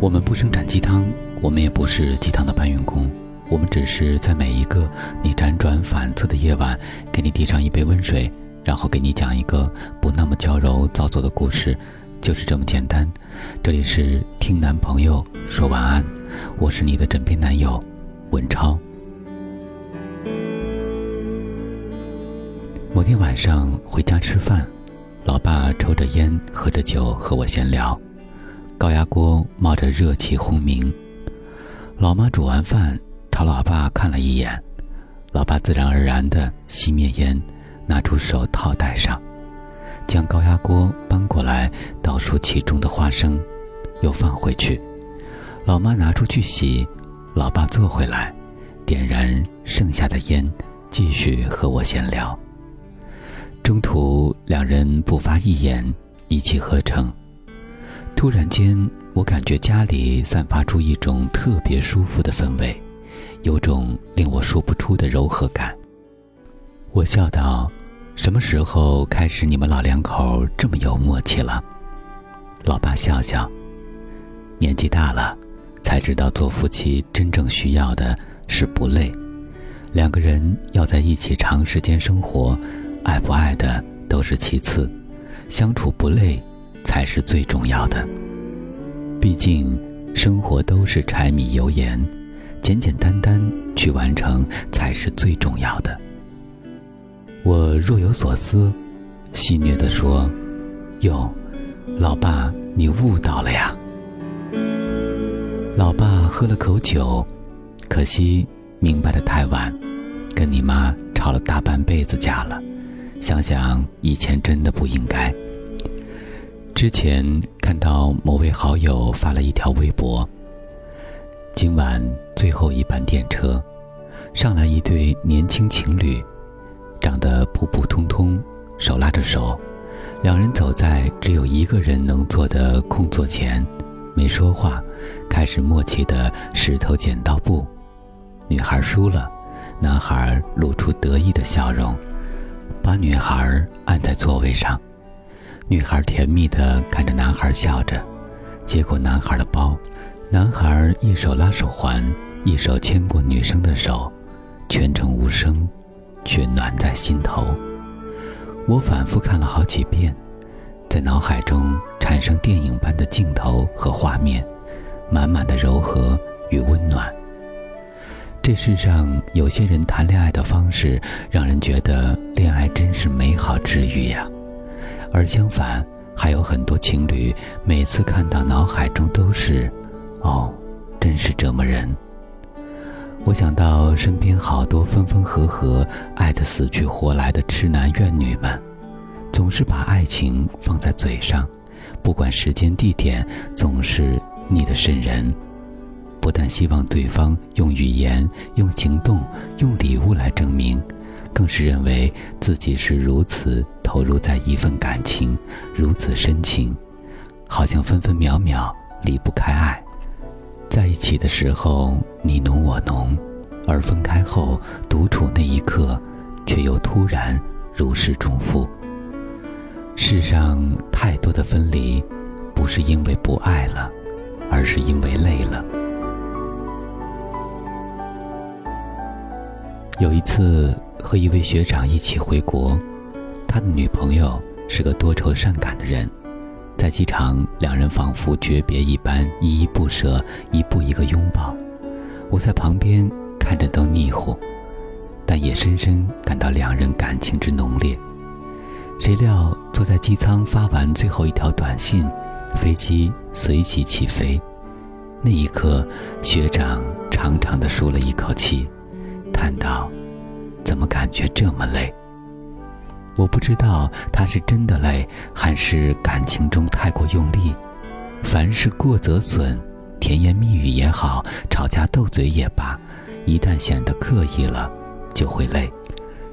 我们不生产鸡汤，我们也不是鸡汤的搬运工，我们只是在每一个你辗转反侧的夜晚，给你递上一杯温水，然后给你讲一个不那么娇柔造作的故事，就是这么简单。这里是听男朋友说晚安，我是你的枕边男友文超。某天晚上回家吃饭，老爸抽着烟，喝着酒和我闲聊。高压锅冒着热气轰鸣，老妈煮完饭朝老爸看了一眼，老爸自然而然地熄灭烟，拿出手套戴上，将高压锅搬过来倒出其中的花生，又放回去。老妈拿出去洗，老爸坐回来，点燃剩下的烟，继续和我闲聊。中途两人不发一言，一气呵成。突然间，我感觉家里散发出一种特别舒服的氛围，有种令我说不出的柔和感。我笑道：“什么时候开始你们老两口这么有默契了？”老爸笑笑：“年纪大了，才知道做夫妻真正需要的是不累。两个人要在一起长时间生活，爱不爱的都是其次，相处不累。”才是最重要的。毕竟，生活都是柴米油盐，简简单单去完成才是最重要的。我若有所思，戏谑地说：“哟，老爸，你悟到了呀？”老爸喝了口酒，可惜明白的太晚，跟你妈吵了大半辈子架了。想想以前，真的不应该。之前看到某位好友发了一条微博：“今晚最后一班电车，上来一对年轻情侣，长得普普通通，手拉着手，两人走在只有一个人能坐的空座前，没说话，开始默契的石头剪刀布。女孩输了，男孩露出得意的笑容，把女孩按在座位上。”女孩甜蜜地看着男孩笑着，接过男孩的包，男孩一手拉手环，一手牵过女生的手，全程无声，却暖在心头。我反复看了好几遍，在脑海中产生电影般的镜头和画面，满满的柔和与温暖。这世上有些人谈恋爱的方式，让人觉得恋爱真是美好治愈呀。而相反，还有很多情侣，每次看到脑海中都是“哦，真是折磨人。”我想到身边好多分分合合、爱得死去活来的痴男怨女们，总是把爱情放在嘴上，不管时间地点，总是腻得渗人。不但希望对方用语言、用行动、用礼物来证明。更是认为自己是如此投入在一份感情，如此深情，好像分分秒秒离不开爱。在一起的时候你侬我侬，而分开后独处那一刻，却又突然如释重负。世上太多的分离，不是因为不爱了，而是因为累了。有一次。和一位学长一起回国，他的女朋友是个多愁善感的人，在机场，两人仿佛诀别一般，依依不舍，一步一个拥抱。我在旁边看着都腻乎，但也深深感到两人感情之浓烈。谁料坐在机舱发完最后一条短信，飞机随即起飞，那一刻，学长长长的舒了一口气，叹道。怎么感觉这么累？我不知道他是真的累，还是感情中太过用力。凡事过则损，甜言蜜语也好，吵架斗嘴也罢，一旦显得刻意了，就会累。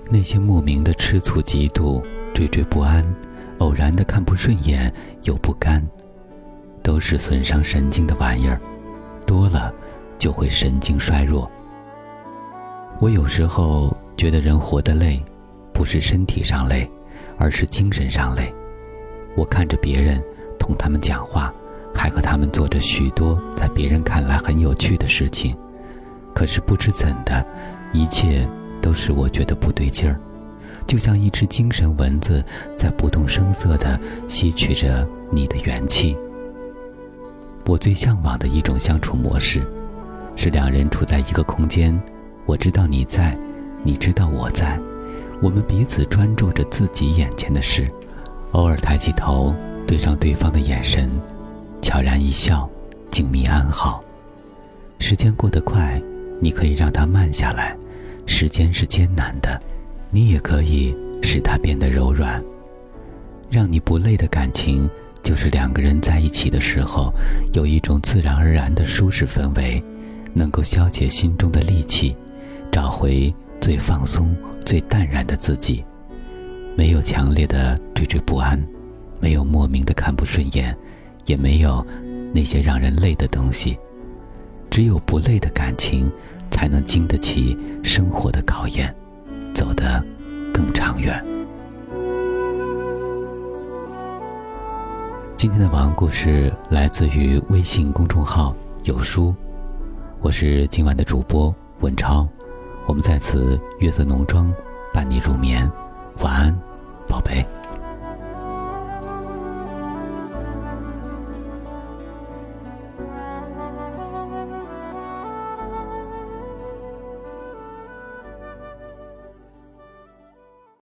那些莫名的吃醋、嫉妒、惴惴不安，偶然的看不顺眼又不甘，都是损伤神经的玩意儿，多了就会神经衰弱。我有时候。觉得人活得累，不是身体上累，而是精神上累。我看着别人，同他们讲话，还和他们做着许多在别人看来很有趣的事情，可是不知怎的，一切都使我觉得不对劲儿，就像一只精神蚊子在不动声色地吸取着你的元气。我最向往的一种相处模式，是两人处在一个空间，我知道你在，你知道我在，我们彼此专注着自己眼前的事，偶尔抬起头对上对方的眼神，悄然一笑，静谧安好。时间过得快，你可以让它慢下来；时间是艰难的，你也可以使它变得柔软。让你不累的感情。就是两个人在一起的时候，有一种自然而然的舒适氛围，能够消解心中的戾气，找回最放松、最淡然的自己。没有强烈的惴惴不安，没有莫名的看不顺眼，也没有那些让人累的东西。只有不累的感情，才能经得起生活的考验，走得更长远。今天的晚安故事来自于微信公众号“有书”，我是今晚的主播文超，我们在此月色浓妆伴你入眠，晚安，宝贝。